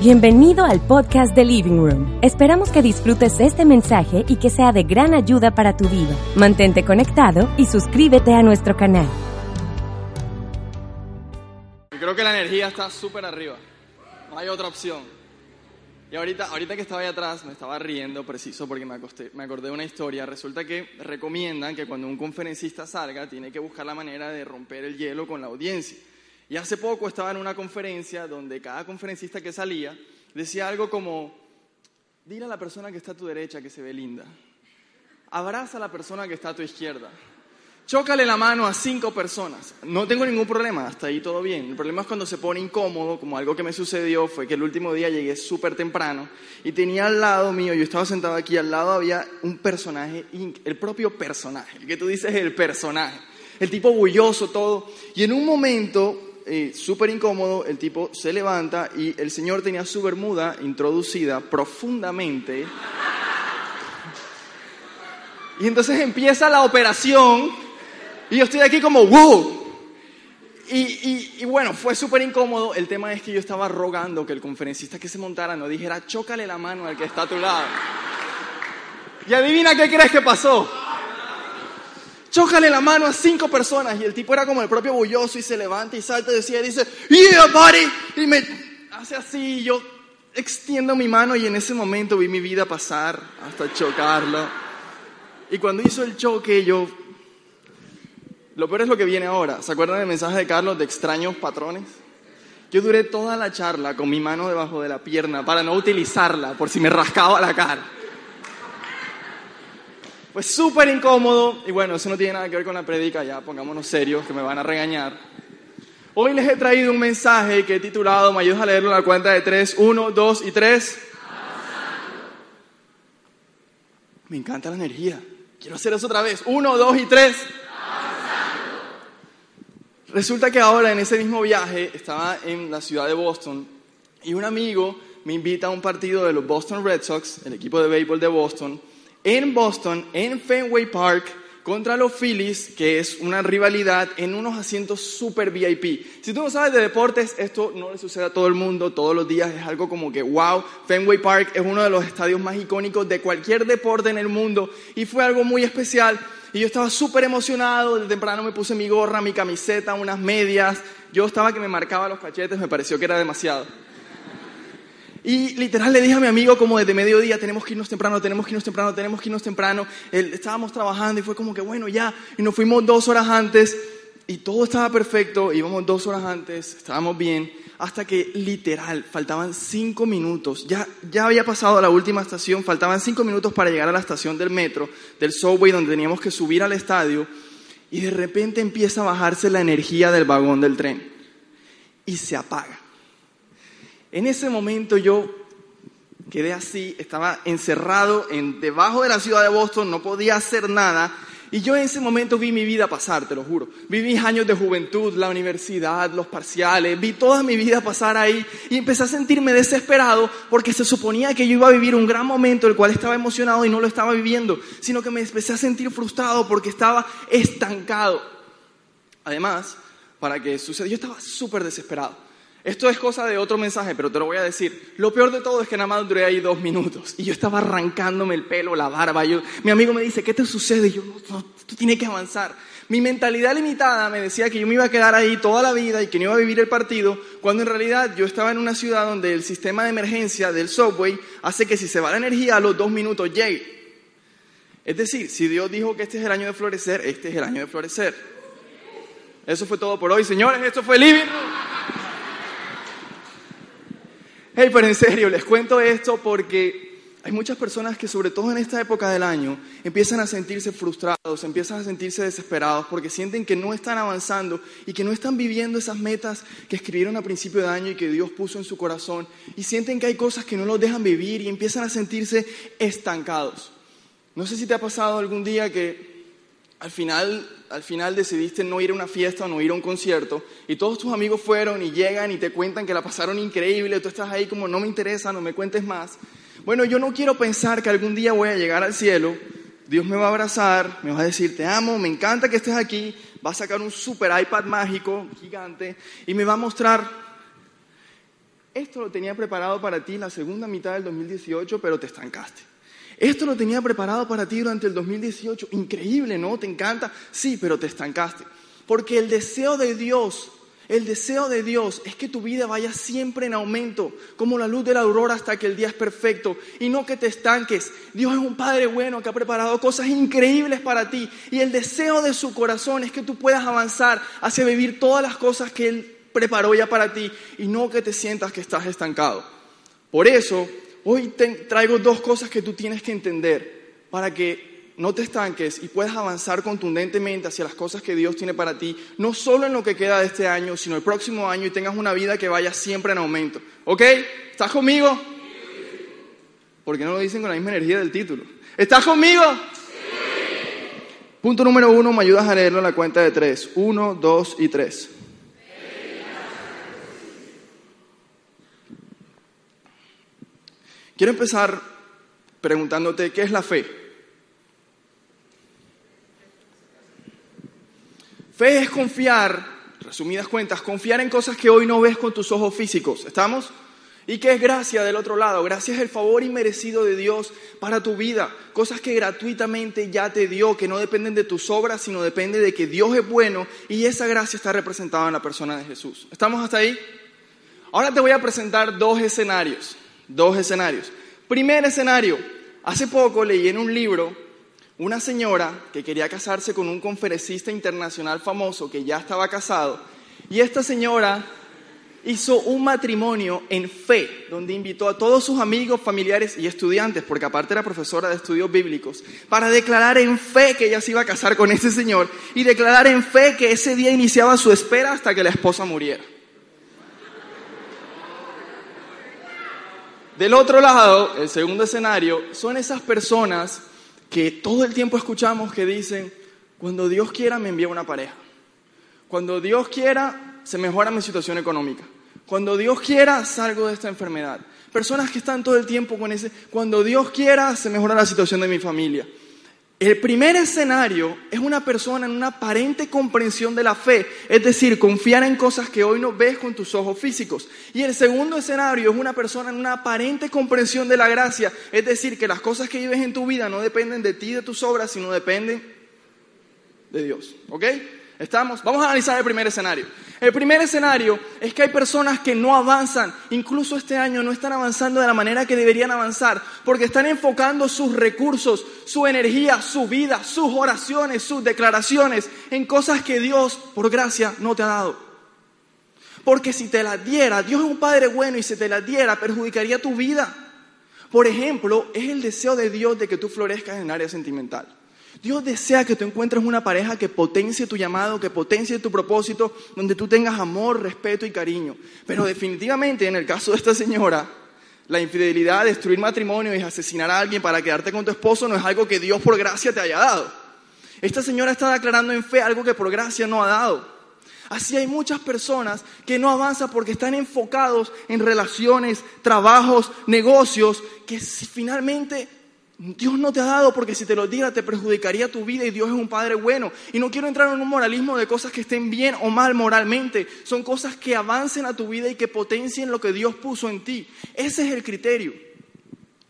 Bienvenido al podcast de Living Room. Esperamos que disfrutes este mensaje y que sea de gran ayuda para tu vida. Mantente conectado y suscríbete a nuestro canal. Creo que la energía está súper arriba. No hay otra opción. Y ahorita, ahorita que estaba ahí atrás, me estaba riendo preciso porque me, acosté- me acordé de una historia. Resulta que recomiendan que cuando un conferencista salga, tiene que buscar la manera de romper el hielo con la audiencia. Y hace poco estaba en una conferencia donde cada conferencista que salía decía algo como, dile a la persona que está a tu derecha que se ve linda. Abraza a la persona que está a tu izquierda. Chócale la mano a cinco personas. No tengo ningún problema, hasta ahí todo bien. El problema es cuando se pone incómodo, como algo que me sucedió fue que el último día llegué súper temprano y tenía al lado mío, yo estaba sentado aquí, al lado había un personaje, el propio personaje, el que tú dices el personaje, el tipo bulloso, todo. Y en un momento, súper incómodo, el tipo se levanta y el señor tenía su bermuda introducida profundamente. Y entonces empieza la operación y yo estoy aquí como, wow. Y, y- y bueno, fue súper incómodo. El tema es que yo estaba rogando que el conferencista que se montara no dijera, chócale la mano al que está a tu lado. Y adivina qué crees que pasó. Chócale la mano a cinco personas y el tipo era como el propio bulloso y se levanta y salta y decía, dice, yeah, buddy. Y me hace así y yo extiendo mi mano y en ese momento vi mi vida pasar hasta chocarlo. Y cuando hizo el choque, yo. Lo peor es lo que viene ahora. ¿Se acuerdan del mensaje de Carlos de extraños patrones? Yo duré toda la charla con mi mano debajo de la pierna para no utilizarla por si me rascaba la cara. Fue súper incómodo y bueno, eso no tiene nada que ver con la predica, ya pongámonos serios que me van a regañar. Hoy les he traído un mensaje que he titulado, me ayudas a leerlo en la cuenta de tres, uno, dos y tres. Me encanta la energía. Quiero hacer eso otra vez. Uno, dos y tres. Resulta que ahora en ese mismo viaje estaba en la ciudad de Boston y un amigo me invita a un partido de los Boston Red Sox, el equipo de béisbol de Boston, en Boston, en Fenway Park, contra los Phillies, que es una rivalidad en unos asientos super VIP. Si tú no sabes de deportes, esto no le sucede a todo el mundo, todos los días es algo como que, wow, Fenway Park es uno de los estadios más icónicos de cualquier deporte en el mundo y fue algo muy especial. Y yo estaba súper emocionado, desde temprano me puse mi gorra, mi camiseta, unas medias, yo estaba que me marcaba los cachetes, me pareció que era demasiado. Y literal le dije a mi amigo como desde mediodía, tenemos que irnos temprano, tenemos que irnos temprano, tenemos que irnos temprano. Él- estábamos trabajando y fue como que bueno, ya. Y nos fuimos dos horas antes y todo estaba perfecto, íbamos dos horas antes, estábamos bien, hasta que literal faltaban cinco minutos. Ya, ya había pasado la última estación, faltaban cinco minutos para llegar a la estación del metro, del subway donde teníamos que subir al estadio. Y de repente empieza a bajarse la energía del vagón del tren y se apaga. En ese momento yo quedé así, estaba encerrado en, debajo de la ciudad de Boston, no podía hacer nada. Y yo en ese momento vi mi vida pasar, te lo juro. Vi mis años de juventud, la universidad, los parciales, vi toda mi vida pasar ahí y empecé a sentirme desesperado porque se suponía que yo iba a vivir un gran momento el cual estaba emocionado y no lo estaba viviendo, sino que me empecé a sentir frustrado porque estaba estancado. Además, para que suceda, yo estaba súper desesperado. Esto es cosa de otro mensaje, pero te lo voy a decir. Lo peor de todo es que nada más duré ahí dos minutos y yo estaba arrancándome el pelo, la barba. Yo, mi amigo me dice, ¿qué te sucede? Y yo, no, tú tienes que avanzar. Mi mentalidad limitada me decía que yo me iba a quedar ahí toda la vida y que no iba a vivir el partido, cuando en realidad yo estaba en una ciudad donde el sistema de emergencia del subway hace que si se va la energía a los dos minutos llegue. Es decir, si Dios dijo que este es el año de florecer, este es el año de florecer. Eso fue todo por hoy, señores. Esto fue Living. Hey, pero en serio, les cuento esto porque hay muchas personas que, sobre todo en esta época del año, empiezan a sentirse frustrados, empiezan a sentirse desesperados porque sienten que no están avanzando y que no están viviendo esas metas que escribieron a principio de año y que Dios puso en su corazón y sienten que hay cosas que no los dejan vivir y empiezan a sentirse estancados. No sé si te ha pasado algún día que al final, al final decidiste no ir a una fiesta o no ir a un concierto y todos tus amigos fueron y llegan y te cuentan que la pasaron increíble, tú estás ahí como no me interesa, no me cuentes más. Bueno, yo no quiero pensar que algún día voy a llegar al cielo, Dios me va a abrazar, me va a decir te amo, me encanta que estés aquí, va a sacar un super iPad mágico, gigante, y me va a mostrar esto lo tenía preparado para ti la segunda mitad del 2018, pero te estancaste. Esto lo tenía preparado para ti durante el 2018. Increíble, ¿no? ¿Te encanta? Sí, pero te estancaste. Porque el deseo de Dios, el deseo de Dios es que tu vida vaya siempre en aumento, como la luz de la aurora hasta que el día es perfecto, y no que te estanques. Dios es un Padre bueno que ha preparado cosas increíbles para ti, y el deseo de su corazón es que tú puedas avanzar hacia vivir todas las cosas que Él preparó ya para ti, y no que te sientas que estás estancado. Por eso, hoy traigo dos cosas que tú tienes que entender para que no te estanques y puedas avanzar contundentemente hacia las cosas que Dios tiene para ti, no solo en lo que queda de este año, sino el próximo año y tengas una vida que vaya siempre en aumento. ¿Ok? ¿Estás conmigo? Porque no lo dicen con la misma energía del título. ¿Estás conmigo? Punto número uno, me ayudas a leerlo en la cuenta de tres. Uno, dos y tres. Quiero empezar preguntándote, ¿qué es la fe? Fe es confiar, resumidas cuentas, confiar en cosas que hoy no ves con tus ojos físicos. ¿Estamos? ¿Y qué es gracia del otro lado? Gracia es el favor inmerecido de Dios para tu vida. Cosas que gratuitamente ya te dio, que no dependen de tus obras, sino depende de que Dios es bueno y esa gracia está representada en la persona de Jesús. ¿Estamos hasta ahí? Ahora te voy a presentar dos escenarios dos escenarios. Primer escenario, hace poco leí en un libro una señora que quería casarse con un conferencista internacional famoso que ya estaba casado y esta señora hizo un matrimonio en fe, donde invitó a todos sus amigos, familiares y estudiantes, porque aparte era profesora de estudios bíblicos, para declarar en fe que ella se iba a casar con ese señor y declarar en fe que ese día iniciaba su espera hasta que la esposa muriera. Del otro lado, el segundo escenario, son esas personas que todo el tiempo escuchamos que dicen, cuando Dios quiera me envía una pareja. Cuando Dios quiera se mejora mi situación económica. Cuando Dios quiera salgo de esta enfermedad. Personas que están todo el tiempo con ese, cuando Dios quiera se mejora la situación de mi familia. El primer escenario es una persona en una aparente comprensión de la fe, es decir, confiar en cosas que hoy no ves con tus ojos físicos. Y el segundo escenario es una persona en una aparente comprensión de la gracia, es decir, que las cosas que vives en tu vida no dependen de ti, de tus obras, sino dependen de Dios. ¿Ok? ¿Estamos? Vamos a analizar el primer escenario. El primer escenario es que hay personas que no avanzan, incluso este año no están avanzando de la manera que deberían avanzar, porque están enfocando sus recursos, su energía, su vida, sus oraciones, sus declaraciones en cosas que Dios, por gracia, no te ha dado. Porque si te las diera, Dios es un Padre bueno y si te las diera, perjudicaría tu vida. Por ejemplo, es el deseo de Dios de que tú florezcas en el área sentimental. Dios desea que tú encuentres una pareja que potencie tu llamado, que potencie tu propósito, donde tú tengas amor, respeto y cariño. Pero definitivamente en el caso de esta señora, la infidelidad, destruir matrimonio y asesinar a alguien para quedarte con tu esposo no es algo que Dios por gracia te haya dado. Esta señora está declarando en fe algo que por gracia no ha dado. Así hay muchas personas que no avanzan porque están enfocados en relaciones, trabajos, negocios, que finalmente Dios no te ha dado porque si te lo diera te perjudicaría tu vida y Dios es un Padre bueno. Y no quiero entrar en un moralismo de cosas que estén bien o mal moralmente. Son cosas que avancen a tu vida y que potencien lo que Dios puso en ti. Ese es el criterio.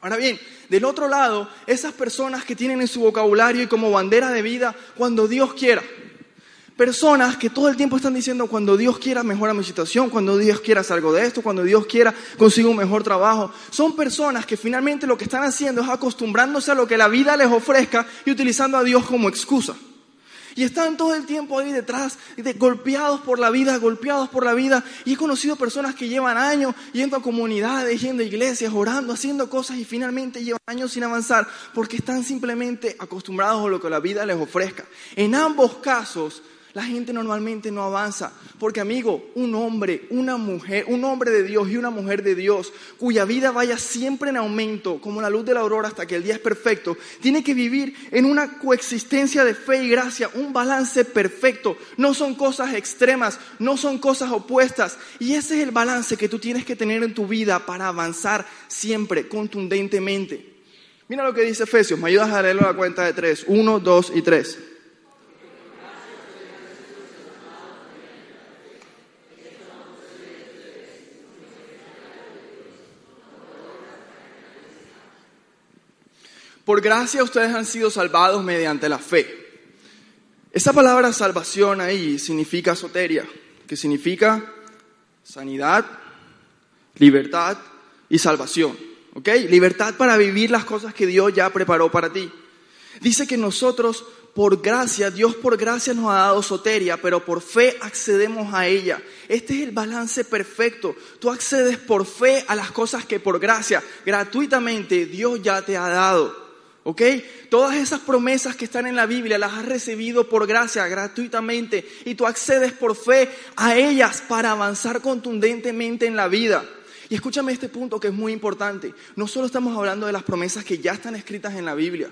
Ahora bien, del otro lado, esas personas que tienen en su vocabulario y como bandera de vida, cuando Dios quiera, personas que todo el tiempo están diciendo, cuando Dios quiera mejora mi situación, cuando Dios quiera salgo de esto, cuando Dios quiera consigo un mejor trabajo. Son personas que finalmente lo que están haciendo es acostumbrándose a lo que la vida les ofrezca y utilizando a Dios como excusa. Y están todo el tiempo ahí detrás, de, golpeados por la vida, golpeados por la vida. Y he conocido personas que llevan años yendo a comunidades, yendo a iglesias, orando, haciendo cosas y finalmente llevan años sin avanzar porque están simplemente acostumbrados a lo que la vida les ofrezca. En ambos casos, la gente normalmente no avanza. Porque amigo, un hombre, una mujer, un hombre de Dios y una mujer de Dios, cuya vida vaya siempre en aumento, como la luz de la aurora hasta que el día es perfecto, tiene que vivir en una coexistencia de fe y gracia, un balance perfecto. No son cosas extremas, no son cosas opuestas. Y ese es el balance que tú tienes que tener en tu vida para avanzar siempre, contundentemente. Mira lo que dice Efesios, me ayudas a leerlo a la cuenta de tres, uno, dos y tres. Por gracia ustedes han sido salvados mediante la fe. Esa palabra salvación ahí significa soteria, que significa sanidad, libertad y salvación. ¿Ok? Libertad para vivir las cosas que Dios ya preparó para ti. Dice que nosotros, por gracia, Dios por gracia nos ha dado soteria, pero por fe accedemos a ella. Este es el balance perfecto. Tú accedes por fe a las cosas que por gracia, gratuitamente, Dios ya te ha dado. ¿Ok? Todas esas promesas que están en la Biblia las has recibido por gracia, gratuitamente, y tú accedes por fe a ellas para avanzar contundentemente en la vida. Y escúchame este punto que es muy importante. No solo estamos hablando de las promesas que ya están escritas en la Biblia.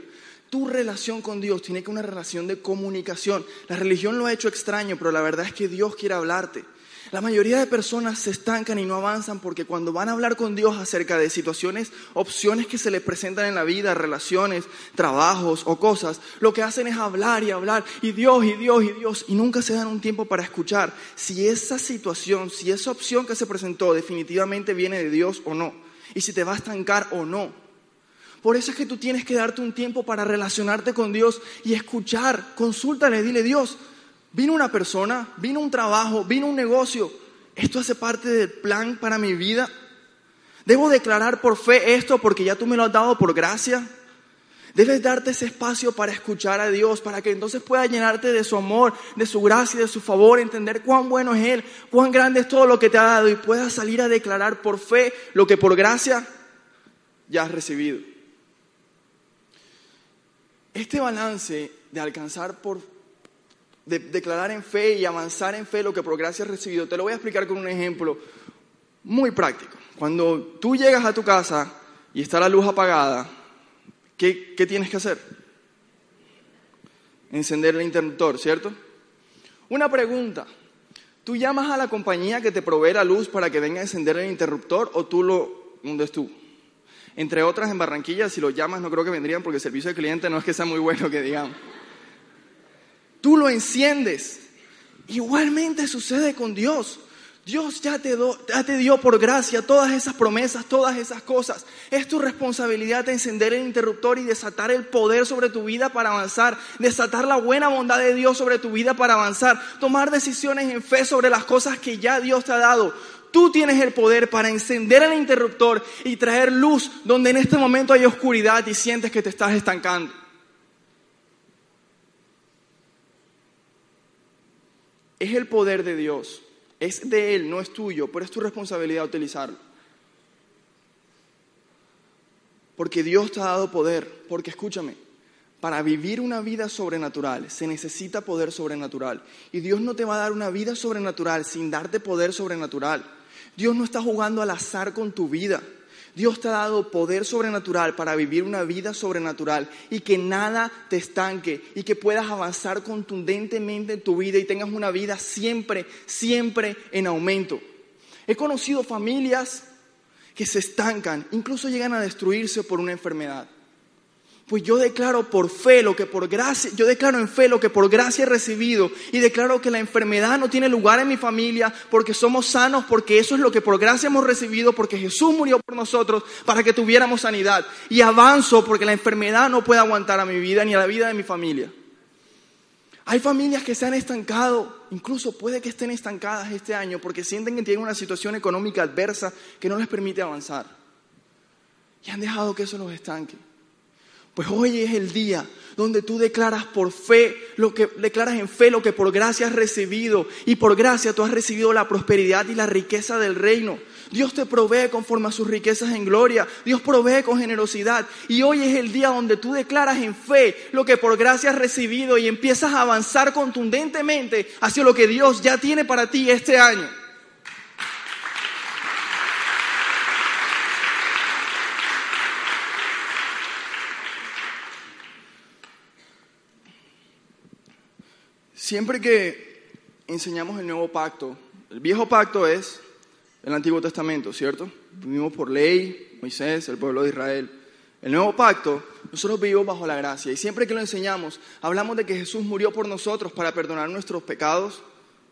Tu relación con Dios tiene que una relación de comunicación. La religión lo ha hecho extraño, pero la verdad es que Dios quiere hablarte. La mayoría de personas se estancan y no avanzan porque cuando van a hablar con Dios acerca de situaciones, opciones que se les presentan en la vida, relaciones, trabajos o cosas, lo que hacen es hablar y hablar y Dios y Dios y Dios y nunca se dan un tiempo para escuchar si esa situación, si esa opción que se presentó definitivamente viene de Dios o no y si te va a estancar o no. Por eso es que tú tienes que darte un tiempo para relacionarte con Dios y escuchar, consúltale, dile Dios, Vino una persona, vino un trabajo, vino un negocio. ¿Esto hace parte del plan para mi vida? ¿Debo declarar por fe esto porque ya tú me lo has dado por gracia? Debes darte ese espacio para escuchar a Dios, para que entonces pueda llenarte de su amor, de su gracia de su favor, entender cuán bueno es Él, cuán grande es todo lo que te ha dado y puedas salir a declarar por fe lo que por gracia ya has recibido. Este balance de alcanzar por de declarar en fe y avanzar en fe lo que por gracia has recibido, te lo voy a explicar con un ejemplo muy práctico. Cuando tú llegas a tu casa y está la luz apagada, ¿qué, qué tienes que hacer? Encender el interruptor, ¿cierto? Una pregunta. ¿Tú llamas a la compañía que te provee la luz para que venga a encender el interruptor o tú lo hundes tú? Entre otras, en Barranquilla, si lo llamas, no creo que vendrían porque el servicio de cliente no es que sea muy bueno, que digamos tú lo enciendes. Igualmente sucede con Dios. Dios ya te, dio por gracia todas esas promesas, todas esas cosas. Es tu responsabilidad de encender el interruptor y desatar el poder sobre tu vida para avanzar, desatar la buena bondad de Dios sobre tu vida para avanzar, tomar decisiones en fe sobre las cosas que ya Dios te ha dado. Tú tienes el poder para encender el interruptor y traer luz donde en este momento hay oscuridad y sientes que te estás estancando. Es el poder de Dios. Es de Él, no es tuyo, pero es tu responsabilidad utilizarlo. Porque Dios te ha dado poder. Porque escúchame, para vivir una vida sobrenatural se necesita poder sobrenatural. Y Dios no te va a dar una vida sobrenatural sin darte poder sobrenatural. Dios no está jugando al azar con tu vida. Dios te ha dado poder sobrenatural para vivir una vida sobrenatural y que nada te estanque y que puedas avanzar contundentemente en tu vida y tengas una vida siempre, siempre en aumento. He conocido familias que se estancan, incluso llegan a destruirse por una enfermedad. Pues yo declaro por fe lo que por gracia, yo declaro en fe lo que por gracia he recibido y declaro que la enfermedad no tiene lugar en mi familia porque somos sanos, porque eso es lo que por gracia hemos recibido, porque Jesús murió por nosotros para que tuviéramos sanidad. Y avanzo porque la enfermedad no puede aguantar a mi vida ni a la vida de mi familia. Hay familias que se han estancado, incluso puede que estén estancadas este año porque sienten que tienen una situación económica adversa que no les permite avanzar. Y han dejado que eso los estanque. Pues hoy es el día donde tú declaras por fe, lo que declaras en fe lo que por gracia has recibido y por gracia tú has recibido la prosperidad y la riqueza del reino. Dios te provee conforme a sus riquezas en gloria. Dios provee con generosidad. Y hoy es el día donde tú declaras en fe lo que por gracia has recibido y empiezas a avanzar contundentemente hacia lo que Dios ya tiene para ti este año. Siempre que enseñamos el nuevo pacto, el viejo pacto es el Antiguo Testamento, ¿cierto? Vivimos por ley, Moisés, el pueblo de Israel. El nuevo pacto, nosotros vivimos bajo la gracia. Y siempre que lo enseñamos, hablamos de que Jesús murió por nosotros para perdonar nuestros pecados,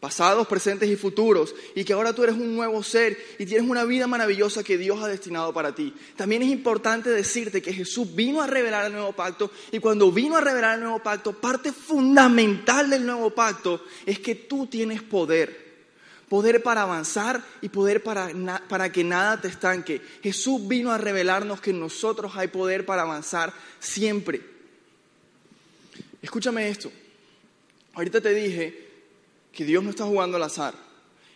pasados, presentes y futuros, y que ahora tú eres un nuevo ser y tienes una vida maravillosa que Dios ha destinado para ti. También es importante decirte que Jesús vino a revelar el nuevo pacto y cuando vino a revelar el nuevo pacto, parte fundamental del nuevo pacto es que tú tienes poder. Poder para avanzar y poder para, para que nada te estanque. Jesús vino a revelarnos que en nosotros hay poder para avanzar siempre. Escúchame esto. Ahorita te dije que Dios no está jugando al azar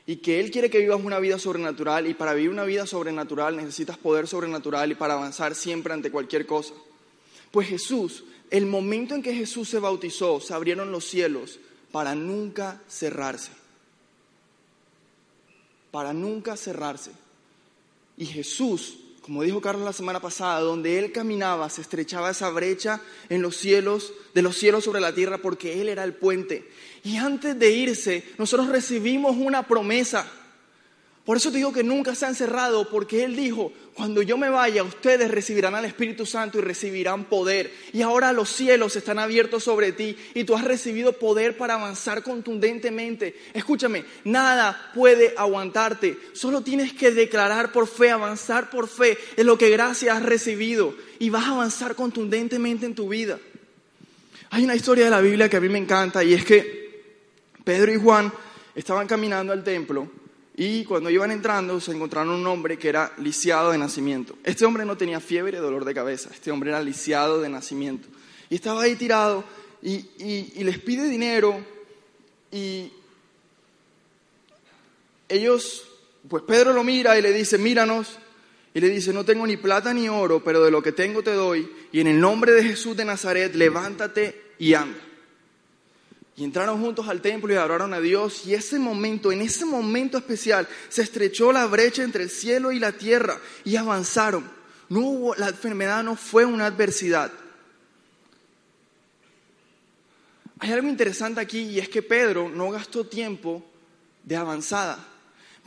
y que Él quiere que vivas una vida sobrenatural y para vivir una vida sobrenatural necesitas poder sobrenatural y para avanzar siempre ante cualquier cosa. Pues Jesús, el momento en que Jesús se bautizó, se abrieron los cielos para nunca cerrarse. Para nunca cerrarse. Y Jesús como dijo Carlos la semana pasada, donde él caminaba se estrechaba esa brecha en los cielos, de los cielos sobre la tierra, porque él era el puente. Y antes de irse, nosotros recibimos una promesa. Por eso te digo que nunca se ha encerrado, porque Él dijo, cuando yo me vaya, ustedes recibirán al Espíritu Santo y recibirán poder. Y ahora los cielos están abiertos sobre ti y tú has recibido poder para avanzar contundentemente. Escúchame, nada puede aguantarte. Solo tienes que declarar por fe, avanzar por fe en lo que gracias has recibido y vas a avanzar contundentemente en tu vida. Hay una historia de la Biblia que a mí me encanta y es que Pedro y Juan estaban caminando al templo y cuando iban entrando se encontraron un hombre que era lisiado de nacimiento. Este hombre no tenía fiebre dolor de cabeza, este hombre era lisiado de nacimiento. Y estaba ahí tirado y, y les pide dinero y ellos, pues Pedro lo mira y le dice, míranos. Y le dice, no tengo ni plata ni oro, pero de lo que tengo te doy. Y en el nombre de Jesús de Nazaret, levántate y anda. Y entraron juntos al templo y adoraron a Dios. Y ese momento, en ese momento especial, se estrechó la brecha entre el cielo y la tierra y avanzaron. No hubo, la enfermedad no fue una adversidad. Hay algo interesante aquí y es que Pedro no gastó tiempo de avanzada.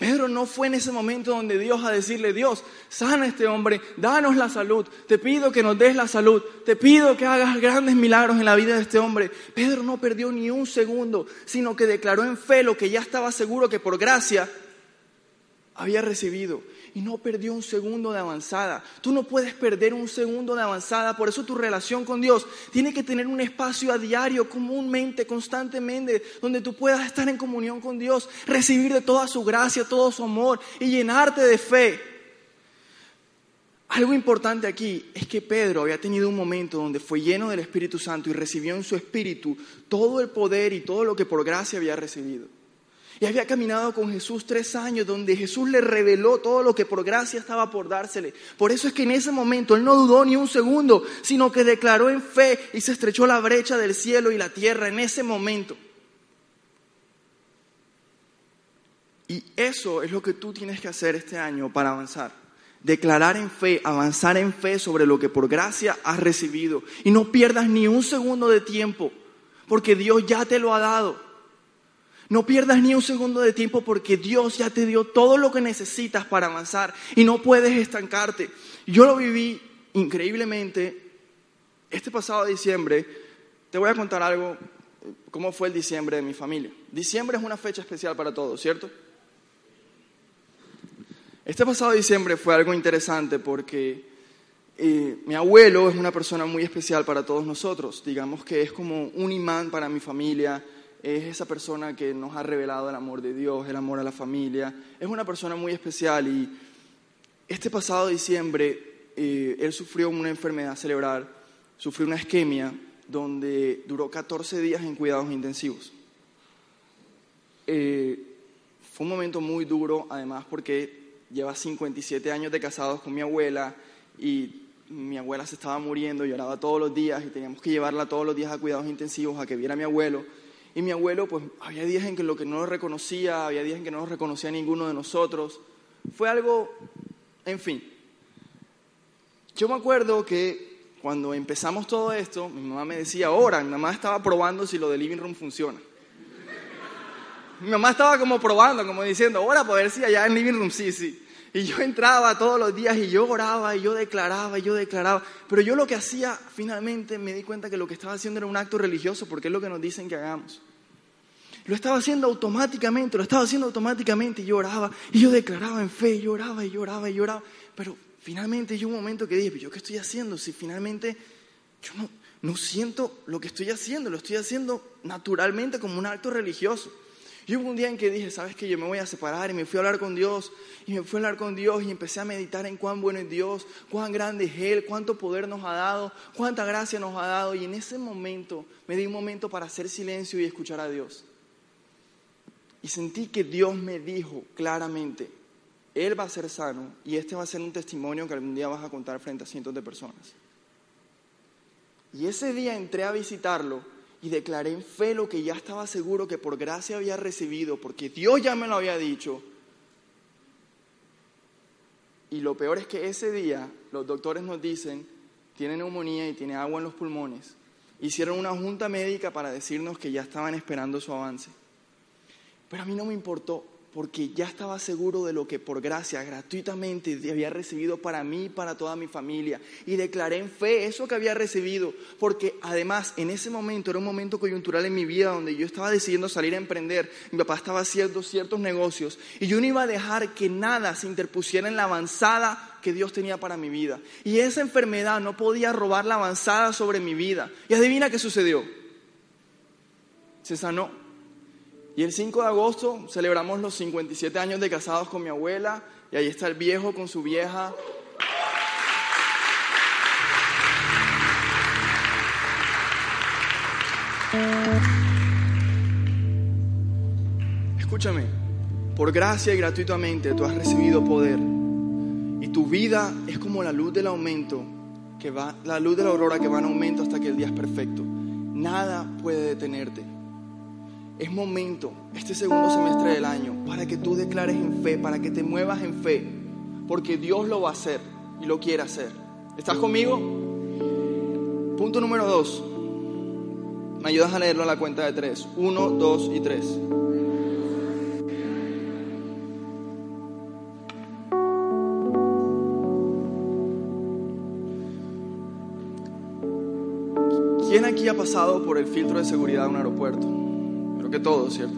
Pedro no fue en ese momento donde Dios a decirle, Dios, sana a este hombre, danos la salud, te pido que nos des la salud, te pido que hagas grandes milagros en la vida de este hombre. Pedro no perdió ni un segundo, sino que declaró en fe lo que ya estaba seguro que por gracia había recibido y no perdió un segundo de avanzada. Tú no puedes perder un segundo de avanzada, por eso tu relación con Dios tiene que tener un espacio a diario, comúnmente, constantemente, donde tú puedas estar en comunión con Dios, recibir de toda su gracia, todo su amor y llenarte de fe. Algo importante aquí es que Pedro había tenido un momento donde fue lleno del Espíritu Santo y recibió en su espíritu todo el poder y todo lo que por gracia había recibido. Y había caminado con Jesús tres años donde Jesús le reveló todo lo que por gracia estaba por dársele. Por eso es que en ese momento él no dudó ni un segundo, sino que declaró en fe y se estrechó la brecha del cielo y la tierra en ese momento. Y eso es lo que tú tienes que hacer este año para avanzar. Declarar en fe, avanzar en fe sobre lo que por gracia has recibido. Y no pierdas ni un segundo de tiempo, porque Dios ya te lo ha dado. No pierdas ni un segundo de tiempo porque Dios ya te dio todo lo que necesitas para avanzar y no puedes estancarte. Yo lo viví increíblemente este pasado diciembre. Te voy a contar algo, cómo fue el diciembre de mi familia. Diciembre es una fecha especial para todos, ¿cierto? Este pasado diciembre fue algo interesante porque eh, mi abuelo es una persona muy especial para todos nosotros. Digamos que es como un imán para mi familia es esa persona que nos ha revelado el amor de Dios, el amor a la familia. Es una persona muy especial y este pasado diciembre eh, él sufrió una enfermedad cerebral, sufrió una isquemia donde duró 14 días en cuidados intensivos. Eh, fue un momento muy duro, además porque lleva 57 años de casados con mi abuela y mi abuela se estaba muriendo, lloraba todos los días y teníamos que llevarla todos los días a cuidados intensivos a que viera a mi abuelo. Y mi abuelo, pues había días en que lo que no lo reconocía, había días en que no lo reconocía ninguno de nosotros. Fue algo, en fin. Yo me acuerdo que cuando empezamos todo esto, mi mamá me decía, ahora, mi mamá estaba probando si lo de living room funciona. Mi mamá estaba como probando, como diciendo, ahora para ver si allá en living room sí, sí. Y yo entraba todos los días y yo oraba y yo declaraba y yo declaraba. Pero yo lo que hacía, finalmente me di cuenta que lo que estaba haciendo era un acto religioso porque es lo que nos dicen que hagamos. Lo estaba haciendo automáticamente, lo estaba haciendo automáticamente y yo oraba y yo declaraba en fe, y lloraba y lloraba y lloraba. Pero finalmente llegó un momento que dije, ¿yo qué estoy haciendo? Si finalmente yo no siento lo que estoy haciendo, lo estoy haciendo naturalmente como un acto religioso. Y hubo un día en que dije, ¿sabes qué? Yo me voy a separar y me fui a hablar con Dios y me fui a hablar con Dios y empecé a meditar en cuán bueno es Dios, cuán grande es Él, cuánto poder nos ha dado, cuánta gracia nos ha dado. Y en ese momento me di un momento para hacer silencio y escuchar a Dios. Y sentí que Dios me dijo claramente, Él va a ser sano y este va a ser un testimonio que algún día vas a contar frente a cientos de personas. Y ese día entré a visitarlo y declaré en fe lo que ya estaba seguro que por gracia había recibido, porque Dios ya me lo había dicho. Y lo peor es que ese día los doctores nos dicen, tiene neumonía y tiene agua en los pulmones. Hicieron una junta médica para decirnos que ya estaban esperando su avance. Pero a mí no me importó, porque ya estaba seguro de lo que por gracia, gratuitamente, había recibido para mí y para toda mi familia. Y declaré en fe eso que había recibido, porque además en ese momento era un momento coyuntural en mi vida donde yo estaba decidiendo salir a emprender, mi papá estaba haciendo ciertos negocios, y yo no iba a dejar que nada se interpusiera en la avanzada que Dios tenía para mi vida. Y esa enfermedad no podía robar la avanzada sobre mi vida. Y adivina qué sucedió. Se sanó. Y el 5 de agosto celebramos los 57 años de casados con mi abuela y ahí está el viejo con su vieja. Escúchame, por gracia y gratuitamente tú has recibido poder y tu vida es como la luz del aumento que va, la luz de la aurora que va en aumento hasta que el día es perfecto. Nada puede detenerte es momento, este segundo semestre del año, para que tú declares en fe, para que te muevas en fe, porque Dios lo va a hacer y lo quiere hacer. ¿Estás conmigo? Punto número dos. ¿Me ayudas a leerlo a la cuenta de tres? Uno, dos y tres. ¿Quién aquí ha pasado por el filtro de seguridad de un aeropuerto? Que todo, ¿cierto?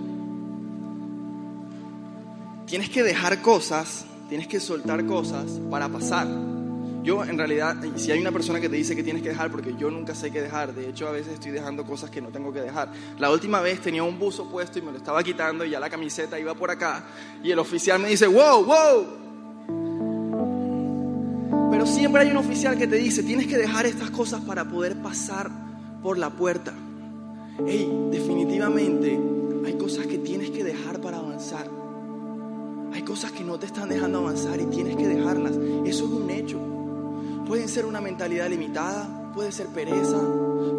Tienes que dejar cosas, tienes que soltar cosas para pasar. Yo en realidad, si hay una persona que te dice que tienes que dejar, porque yo nunca sé qué dejar, de hecho a veces estoy dejando cosas que no tengo que dejar. La última vez tenía un buzo puesto y me lo estaba quitando y ya la camiseta iba por acá y el oficial me dice, wow, wow. Pero siempre hay un oficial que te dice, tienes que dejar estas cosas para poder pasar por la puerta hey, definitivamente hay cosas que tienes que dejar para avanzar. Hay cosas que no te están dejando avanzar y tienes que dejarlas. Eso es un hecho. Puede ser una mentalidad limitada, puede ser pereza,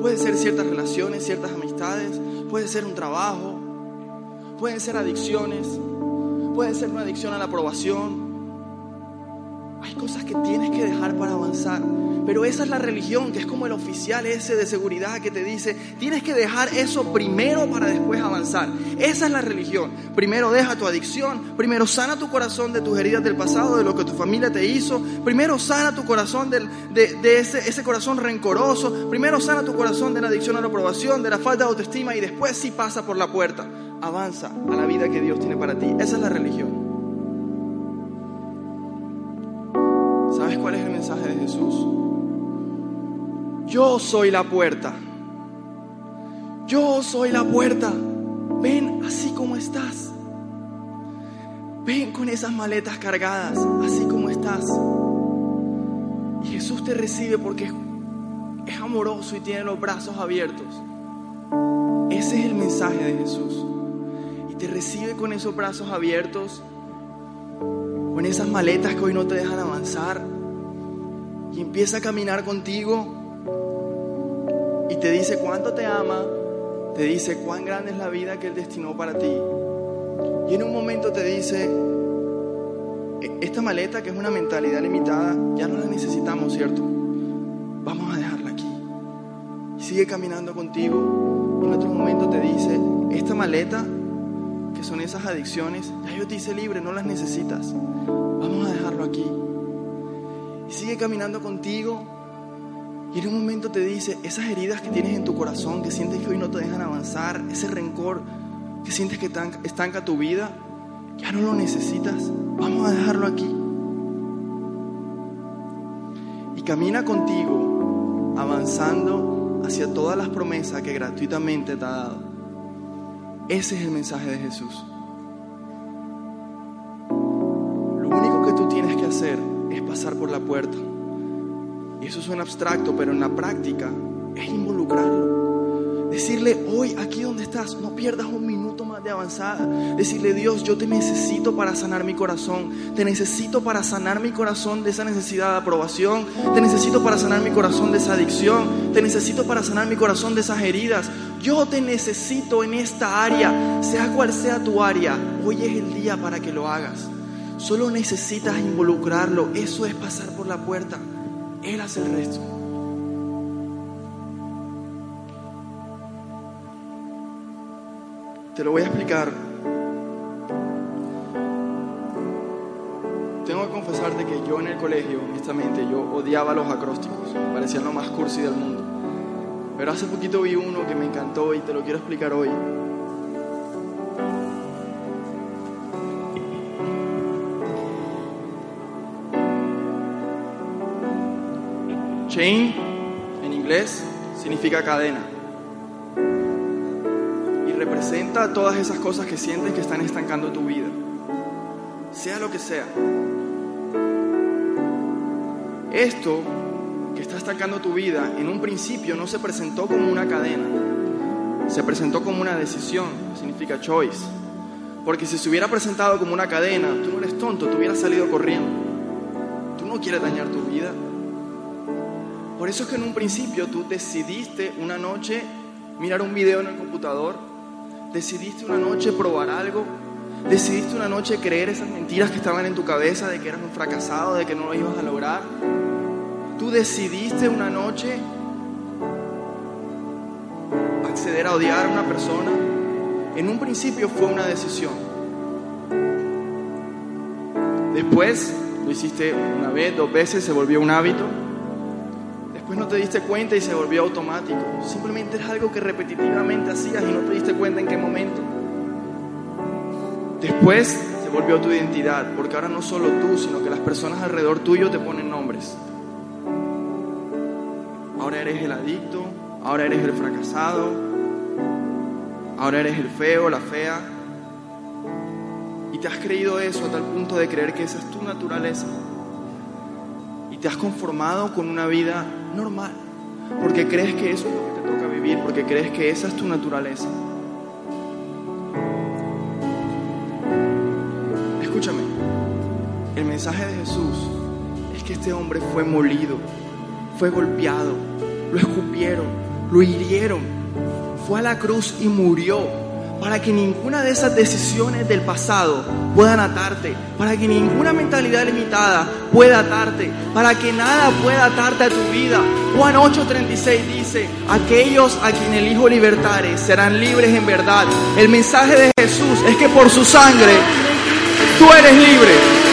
puede ser ciertas relaciones, ciertas amistades, puede ser un trabajo, pueden ser adicciones, puede ser una adicción a la aprobación. Hay cosas que tienes que dejar para avanzar. Pero esa es la religión, que es como el oficial ese de seguridad que te dice, tienes que dejar eso primero para después avanzar. Esa es la religión. Primero deja tu adicción, primero sana tu corazón de tus heridas del pasado, de lo que tu familia te hizo. Primero sana tu corazón de, ese, corazón rencoroso. Primero sana tu corazón de la adicción a la aprobación, de la falta de autoestima y después sí pasa por la puerta. Avanza a la vida que Dios tiene para ti. Esa es la religión. ¿Sabes cuál es el mensaje de Jesús? Yo soy la puerta. Yo soy la puerta. Ven así como estás. Ven con esas maletas cargadas, así como estás. Y Jesús te recibe porque es amoroso y tiene los brazos abiertos. Ese es el mensaje de Jesús. Y te recibe con esos brazos abiertos, con esas maletas que hoy no te dejan avanzar. Y empieza a caminar contigo y te dice cuánto te ama, te dice cuán grande es la vida que Él destinó para ti. Y en un momento te dice, e-, esta maleta que es una mentalidad limitada, ya no la necesitamos, ¿cierto? Vamos a dejarla aquí. Sigue caminando contigo. Y en otro momento te dice, esta maleta, que son esas adicciones, ya yo te hice libre, no las necesitas. Vamos a dejarlo aquí. Sigue caminando contigo y en un momento te dice, esas heridas que tienes en tu corazón, que sientes que hoy no te dejan avanzar, ese rencor, que sientes que estanca tu vida, ya no lo necesitas. Vamos a dejarlo aquí. Y camina contigo, avanzando hacia todas las promesas que gratuitamente te ha dado. Ese es el mensaje de Jesús. Lo único que tú tienes que hacer es pasar por la puerta. Y eso suena abstracto, pero en la práctica es involucrarlo. Decirle hoy, aquí donde estás, no pierdas un minuto más de avanzada. Decirle, Dios, yo te necesito para sanar mi corazón. Te necesito para sanar mi corazón de esa necesidad de aprobación. Te necesito para sanar mi corazón de esa adicción. Te necesito para sanar mi corazón de esas heridas. Yo te necesito en esta área, sea cual sea tu área. Hoy es el día para que lo hagas. Solo necesitas involucrarlo. Eso es pasar por la puerta. Él hace el resto. Te lo voy a explicar. Tengo que confesarte que yo en el colegio, honestamente, yo odiaba los acrósticos. Parecían lo más cursi del mundo. Pero hace poquito vi uno que me encantó y te lo quiero explicar hoy. Chain, en inglés, significa cadena representa todas esas cosas que sientes que están estancando tu vida, sea lo que sea. Esto que está estancando tu vida en un principio no se presentó como una cadena, se presentó como una decisión, significa choice. Porque si se hubiera presentado como una cadena, tú no eres tonto, tú hubieras salido corriendo. Tú no quieres dañar tu vida. Por eso es que en un principio tú decidiste una noche mirar un video en el computador Decidiste una noche probar algo. Decidiste una noche creer esas mentiras que estaban en tu cabeza de que eras un fracasado, de que no lo ibas a lograr. Tú decidiste una noche acceder a odiar a una persona. En un principio fue una decisión. Después lo hiciste una vez, dos veces, se volvió un hábito. Después no te diste cuenta y se volvió automático. Simplemente es algo que repetitivamente hacías y no te diste cuenta en qué momento. Después se volvió tu identidad, porque ahora no solo tú, sino que las personas alrededor tuyo te ponen nombres. Ahora eres el adicto, ahora eres el fracasado, ahora eres el feo, la fea. Y te has creído eso a tal punto de creer que esa es tu naturaleza. Y te has conformado con una vida normal, porque crees que eso es lo que te toca vivir, porque crees que esa es tu naturaleza. Escúchame, el mensaje de Jesús es que este hombre fue molido, fue golpeado, lo escupieron, lo hirieron, fue a la cruz y murió para que ninguna de esas decisiones del pasado puedan atarte, para que ninguna mentalidad limitada pueda atarte, para que nada pueda atarte a tu vida. Juan 8:36 dice, aquellos a quien el Hijo libertare serán libres en verdad. El mensaje de Jesús es que por su sangre tú eres libre.